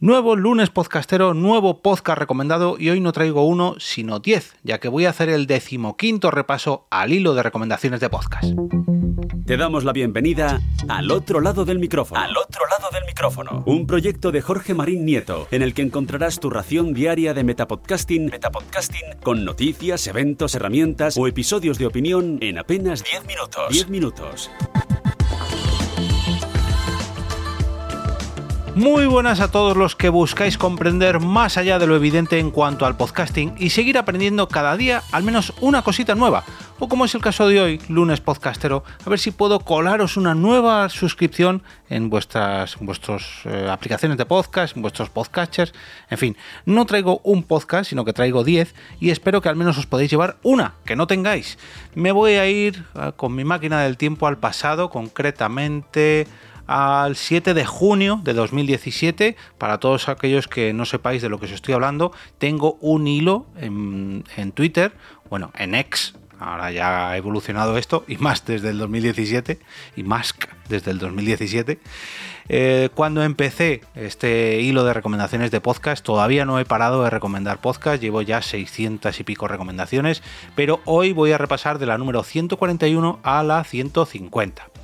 Nuevo lunes podcastero, nuevo podcast recomendado y hoy no traigo uno, sino 10, ya que voy a hacer el decimoquinto repaso al hilo de recomendaciones de podcast. Te damos la bienvenida al otro lado del micrófono. Al otro lado del micrófono. Un proyecto de Jorge Marín Nieto, en el que encontrarás tu ración diaria de metapodcasting, Metapodcasting con noticias, eventos, herramientas o episodios de opinión en apenas 10 minutos. 10 minutos. Muy buenas a todos los que buscáis comprender más allá de lo evidente en cuanto al podcasting y seguir aprendiendo cada día al menos una cosita nueva. O como es el caso de hoy, lunes podcastero, a ver si puedo colaros una nueva suscripción en vuestras vuestras eh, aplicaciones de podcast, en vuestros podcasters. En fin, no traigo un podcast, sino que traigo 10 y espero que al menos os podáis llevar una, que no tengáis. Me voy a ir eh, con mi máquina del tiempo al pasado, concretamente al 7 de junio de 2017. Para todos aquellos que no sepáis de lo que os estoy hablando, tengo un hilo en, Twitter, bueno, en X, ahora ya ha evolucionado esto, y más desde el 2017, y más desde el 2017. Eh, cuando empecé este hilo de recomendaciones de podcast, todavía no he parado de recomendar podcast, llevo ya 600 y pico recomendaciones, pero hoy voy a repasar de la número 141 a la 150.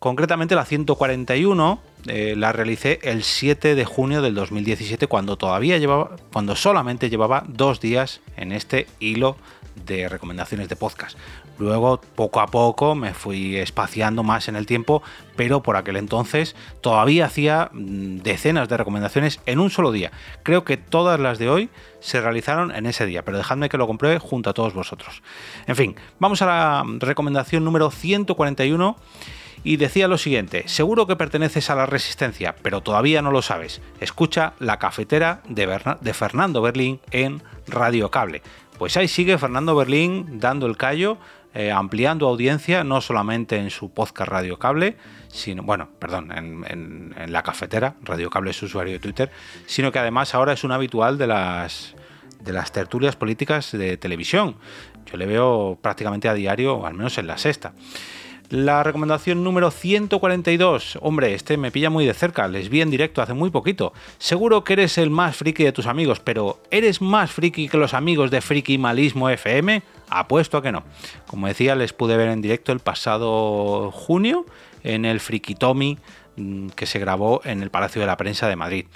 Concretamente la 141 eh, la realicé el 7 de junio del 2017 cuando todavía llevaba, cuando solamente llevaba dos días en este hilo de recomendaciones de podcast. Luego, poco a poco, me fui espaciando más en el tiempo, pero por aquel entonces todavía hacía mm, decenas de recomendaciones en un solo día. Creo que todas las de hoy se realizaron en ese día, pero dejadme que lo compruebe junto a todos vosotros. En fin, vamos a la recomendación número 141 y decía lo siguiente, seguro que perteneces a la resistencia, pero todavía no lo sabes. Escucha la cafetera de, Fernando Berlín en Radio Cable. Pues ahí sigue Fernando Berlín dando el callo, eh, ampliando audiencia, no solamente en su podcast Radio Cable, sino, bueno, perdón, en, en la cafetera, Radio Cable es su usuario de Twitter, sino que además ahora es un habitual de las, de las tertulias políticas de televisión. Yo le veo prácticamente a diario, al menos en la sexta. La recomendación número 142. Hombre, este me pilla muy de cerca, les vi en directo hace muy poquito. Seguro que eres el más friki de tus amigos, pero ¿eres más friki que los amigos de Friki Malismo FM? Apuesto a que no. Como decía, les pude ver en directo el pasado junio en el Frikitomi mm, que se grabó en el Palacio de la Prensa de Madrid.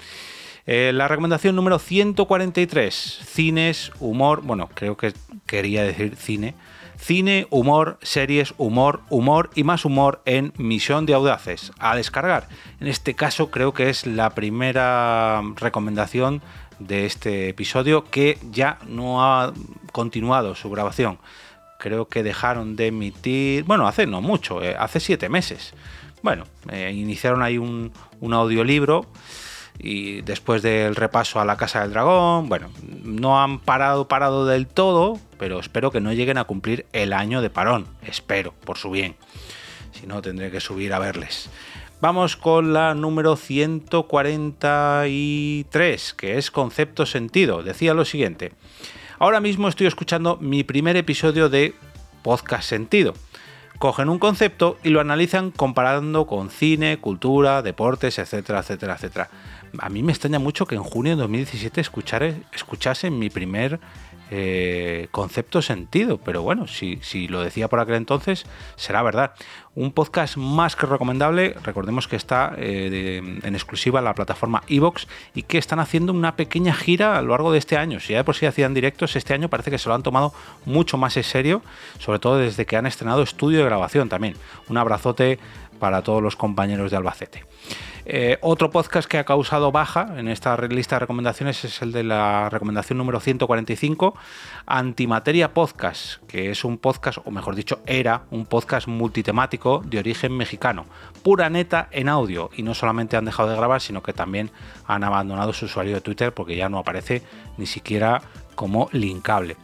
Eh, la recomendación número 143. Cines, humor. Bueno, creo que quería decir cine Cine, humor, series, humor, humor y más humor en Misión de Audaces. A descargar. En este caso creo que es la primera recomendación de este episodio que ya no ha continuado su grabación. Creo que dejaron de emitir, bueno, hace no mucho, eh, hace siete meses. Bueno, eh, iniciaron ahí un, un audiolibro y después del repaso a la Casa del Dragón, bueno, no han parado, parado del todo, pero espero que no lleguen a cumplir el año de parón, espero, por su bien. Si no, tendré que subir a verles. Vamos con la número 143, que es Concepto Sentido. Decía lo siguiente. Ahora mismo estoy escuchando mi primer episodio de Podcast Sentido. Cogen un concepto y lo analizan comparando con cine, cultura, deportes, etcétera, etcétera, etcétera. A mí me extraña mucho que en junio de 2017 escuchase mi primer eh, concepto sentido, pero bueno, si, si, lo decía por aquel entonces, será verdad. Un podcast más que recomendable, recordemos que está eh, en exclusiva la plataforma Evox y que están haciendo una pequeña gira a lo largo de este año. Si ya de por sí hacían directos, este año parece que se lo han tomado mucho más en serio, sobre todo desde que han estrenado estudio de grabación también. Un abrazote para todos los compañeros de Albacete. Eh, otro podcast que ha causado baja en esta lista de recomendaciones es el de la recomendación número 145, Antimateria Podcast, que es un podcast, o mejor dicho, era un podcast multitemático de origen mexicano, pura neta en audio, y no solamente han dejado de grabar, sino que también han abandonado su usuario de Twitter porque ya no aparece ni siquiera como linkable.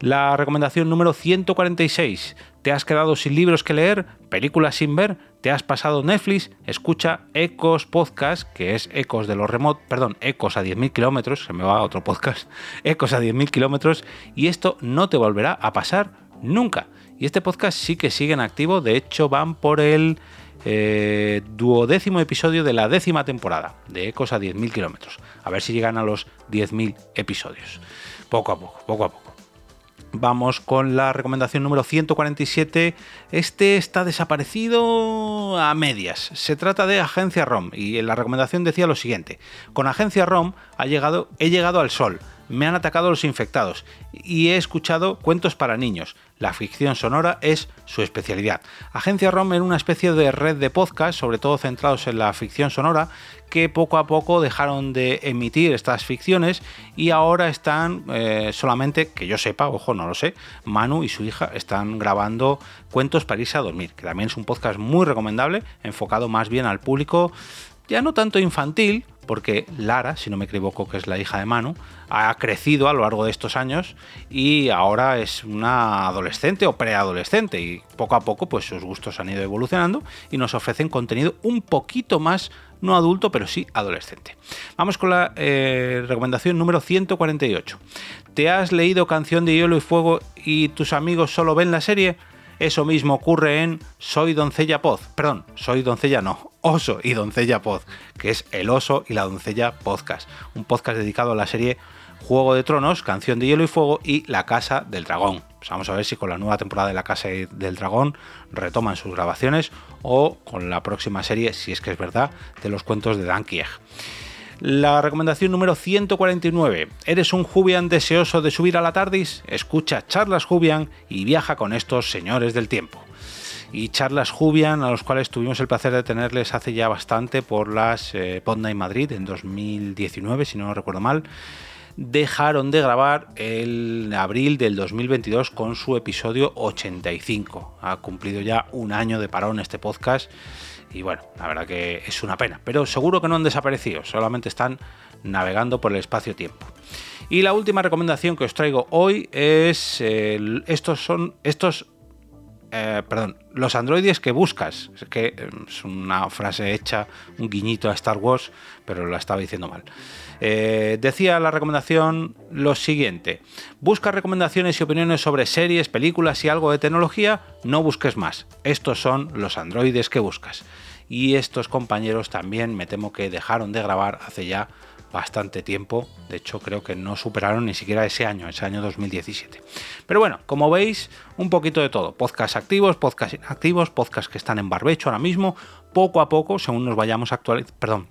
La recomendación número 146. ¿Te has quedado sin libros que leer? ¿Películas sin ver? ¿Te has pasado Netflix? Escucha Ecos Podcast, que es Ecos de los Remote, perdón, Ecos a 10.000 kilómetros, se me va otro podcast, Ecos a 10.000 kilómetros, y esto no te volverá a pasar nunca. Y este podcast sí que sigue en activo, de hecho van por el eh, duodécimo episodio de la décima temporada de Ecos a 10.000 kilómetros. A ver si llegan a los 10.000 episodios. Poco a poco, poco a poco. Vamos con la recomendación número 147. Este está desaparecido a medias. Se trata de Agencia ROM y en la recomendación decía lo siguiente. Con Agencia ROM ha llegado, he llegado al sol me han atacado los infectados y he escuchado cuentos para niños. La ficción sonora es su especialidad. Agencia ROM era una especie de red de podcast, sobre todo centrados en la ficción sonora, que poco a poco dejaron de emitir estas ficciones y ahora están eh, solamente, que yo sepa, ojo, no lo sé, Manu y su hija están grabando cuentos para irse a dormir, que también es un podcast muy recomendable, enfocado más bien al público, ya no tanto infantil, porque Lara, si no me equivoco, que es la hija de Manu, ha crecido a lo largo de estos años y ahora es una adolescente o preadolescente y poco a poco pues sus gustos han ido evolucionando y nos ofrecen contenido un poquito más no adulto pero sí adolescente. Vamos con la eh, recomendación número 148. ¿Te has leído Canción de Hielo y Fuego y tus amigos solo ven la serie? Eso mismo ocurre en Soy Doncella Pod. Perdón, Soy Doncella no, Oso y Doncella Pod, que es El Oso y la Doncella Podcast. Un podcast dedicado a la serie Juego de Tronos, Canción de Hielo y Fuego y La Casa del Dragón. Pues vamos a ver si con la nueva temporada de La Casa del Dragón retoman sus grabaciones o con la próxima serie, si es que es verdad, de los cuentos de Dan Kieg. La recomendación número 149. ¿Eres un Jubian deseoso de subir a la TARDIS? Escucha charlas Jubian y viaja con estos señores del tiempo. Y charlas Jubian, a los cuales tuvimos el placer de tenerles hace ya bastante por las eh, y Madrid en 2019, si no recuerdo mal dejaron de grabar el abril del 2022 con su episodio 85. Ha cumplido ya un año de parón este podcast y bueno, la verdad que es una pena, pero seguro que no han desaparecido, solamente están navegando por el espacio-tiempo. Y la última recomendación que os traigo hoy es estos son estos eh, perdón, los androides que buscas. Es que eh, es una frase hecha, un guiñito a Star Wars, pero la estaba diciendo mal. Eh, decía la recomendación lo siguiente: busca recomendaciones y opiniones sobre series, películas y algo de tecnología, no busques más. Estos son los androides que buscas. Y estos compañeros también me temo que dejaron de grabar hace ya bastante tiempo. De hecho, creo que no superaron ni siquiera ese año, ese año 2017. Pero bueno, como veis, un poquito de todo. Podcast activos, podcast inactivos, podcast que están en barbecho ahora mismo. Poco a poco, según nos vayamos actualizando, perdón,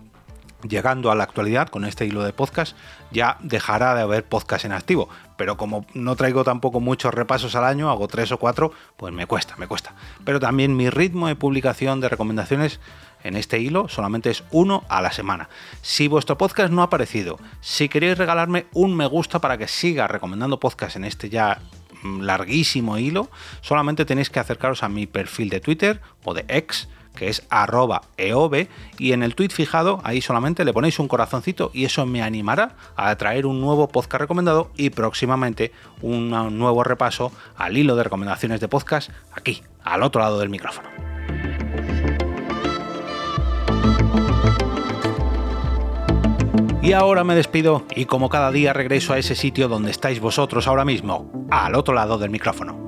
llegando a la actualidad con este hilo de podcast, ya dejará de haber podcast en activo. Pero como no traigo tampoco muchos repasos al año, hago tres o cuatro, pues me cuesta, me cuesta. Pero también mi ritmo de publicación de recomendaciones en este hilo solamente es uno a la semana. Si vuestro podcast no ha aparecido, si queréis regalarme un me gusta para que siga recomendando podcast en este ya mm, larguísimo hilo, solamente tenéis que acercaros a mi perfil de Twitter o de X que es arroba y en el tweet fijado ahí solamente le ponéis un corazoncito y eso me animará a traer un nuevo podcast recomendado y próximamente un nuevo repaso al hilo de recomendaciones de podcast aquí, al otro lado del micrófono. Y ahora me despido y como cada día regreso a ese sitio donde estáis vosotros ahora mismo, al otro lado del micrófono.